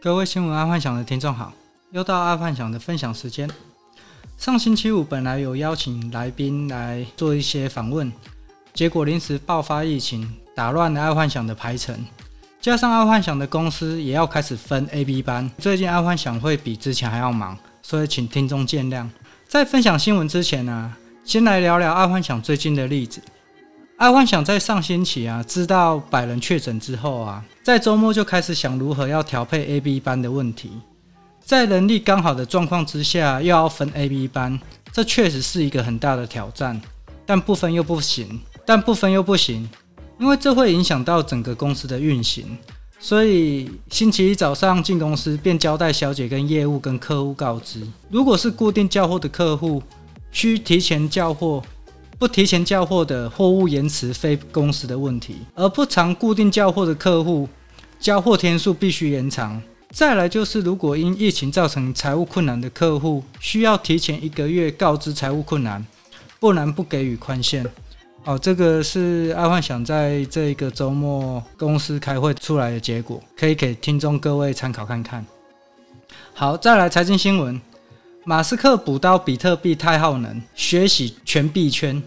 各位新闻爱幻想的听众好，又到爱幻想的分享时间。上星期五本来有邀请来宾来做一些访问，结果临时爆发疫情，打乱了爱幻想的排程。加上爱幻想的公司也要开始分 A、B 班，最近爱幻想会比之前还要忙，所以请听众见谅。在分享新闻之前呢、先来聊聊爱幻想最近的例子。爱幻想在上星期啊，知道百人确诊之后啊，在周末就开始想如何要调配 A、B 班的问题。在人力刚好的状况之下，又要分 A、B 班，这确实是一个很大的挑战。但不分又不行，但不分又不行，因为这会影响到整个公司的运行。所以星期一早上进公司，便交代小姐跟业务跟客户告知：如果是固定交货的客户，需提前交货。不提前交货的货物延迟非公司的问题，而不常固定交货的客户，交货天数必须延长。再来就是，如果因疫情造成财务困难的客户，需要提前一个月告知财务困难，不然不给予宽限。哦，这个是爱幻想在这个周末公司开会出来的结果，可以给听众各位参考看看。好，再来财经新闻。马斯克补刀比特币太耗能，学习全币圈。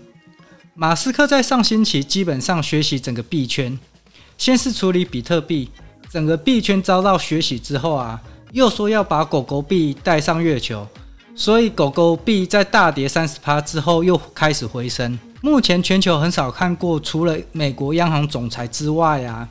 马斯克在上星期基本上学习整个币圈，先是处理比特币，整个币圈遭到学习之后啊，又说要把狗狗币带上月球，所以狗狗币在大跌三十趴之后又开始回升。目前全球很少看过，除了美国央行总裁之外啊，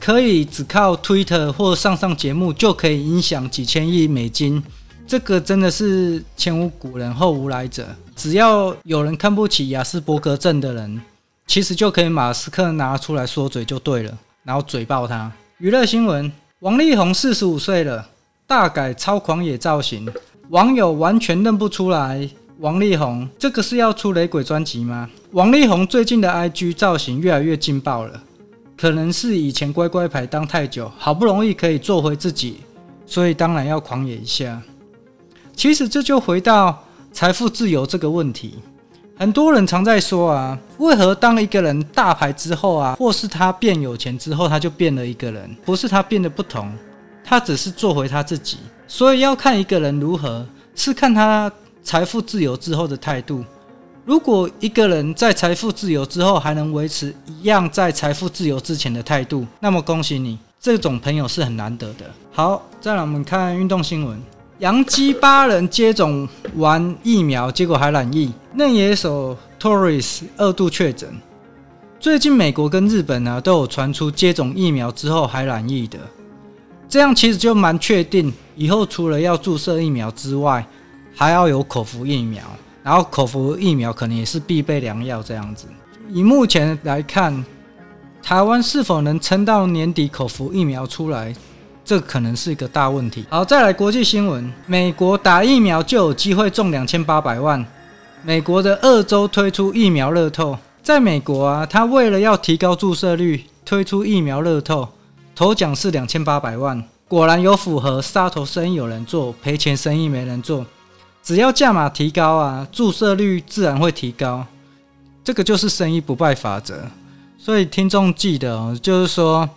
可以只靠 Twitter 或上上节目就可以影响几千亿美金。这个真的是前无古人后无来者，只要有人看不起亚斯伯格症的人，其实就可以马斯克拿出来说嘴就对了，然后嘴爆他。娱乐新闻：王力宏四十五岁了，大改超狂野造型，网友完全认不出来王力宏。这个是要出雷鬼专辑吗？王力宏最近的 IG 造型越来越劲爆了，可能是以前乖乖牌当太久，好不容易可以做回自己，所以当然要狂野一下。其实这就回到财富自由这个问题，很多人常在说啊，为何当一个人大牌之后啊，或是他变有钱之后，他就变了一个人？不是他变得不同，他只是做回他自己。所以要看一个人如何，是看他财富自由之后的态度。如果一个人在财富自由之后还能维持一样在财富自由之前的态度，那么恭喜你，这种朋友是很难得的。好，再来我们看运动新闻。洋基八人接种完疫苗，结果还染疫。嫩野手 Torres 二度确诊。最近美国跟日本呢、都有传出接种疫苗之后还染疫的，这样其实就蛮确定，以后除了要注射疫苗之外，还要有口服疫苗，然后口服疫苗可能也是必备良药这样子。以目前来看，台湾是否能撑到年底口服疫苗出来？这可能是一个大问题。好，再来国际新闻：美国打疫苗就有机会中两千八百万。美国的二州推出疫苗乐透，在美国啊，他为了要提高注射率，推出疫苗乐透，头奖是两千八百万。果然有符合杀头生意有人做，赔钱生意没人做。只要价码提高啊，注射率自然会提高。这个就是生意不败法则。所以听众记得哦，就是说。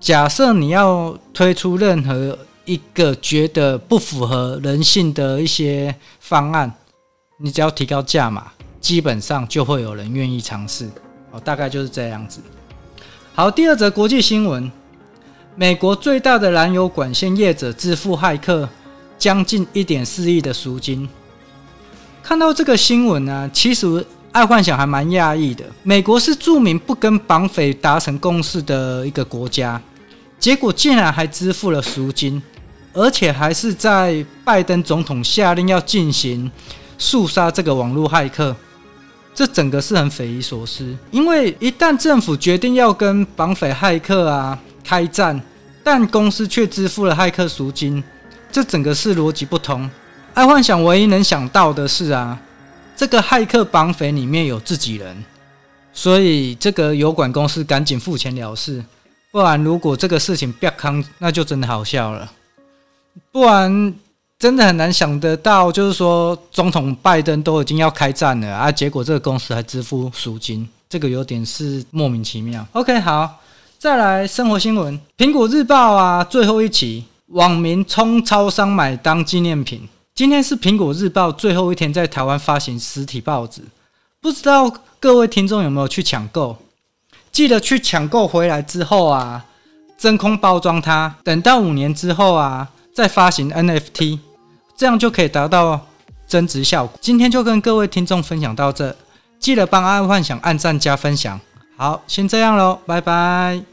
假设你要推出任何一个觉得不符合人性的一些方案，你只要提高价码，基本上就会有人愿意尝试。哦，大概就是这样子。好，第二则国际新闻：美国最大的燃油管线业者支付骇客将近一点四亿的赎金。看到这个新闻呢、其实爱幻想还蛮讶异的。美国是著名不跟绑匪达成共识的一个国家。结果竟然还支付了赎金，而且还是在拜登总统下令要进行肃杀这个网络骇客，这整个是很匪夷所思。因为一旦政府决定要跟绑匪骇客啊开战，但公司却支付了骇客赎金，这整个是逻辑不通。爱幻想唯一能想到的是啊，这个骇客绑匪里面有自己人，所以这个油管公司赶紧付钱了事。不然，如果这个事情别康，那就真的好笑了。不然，真的很难想得到，就是说，总统拜登都已经要开战了啊，结果这个公司还支付赎金，这个有点是莫名其妙。OK，好，再来生活新闻，《苹果日报》啊，最后一期网民冲超商买当纪念品。今天是苹果日报最后一天在台湾发行实体报纸，不知道各位听众有没有去抢购？记得去抢购回来之后啊，真空包装它，等到五年之后啊，再发行 NFT，这样就可以达到增值效果。今天就跟各位听众分享到这，记得帮阿幻想按赞加分享。好，先这样喽，拜拜。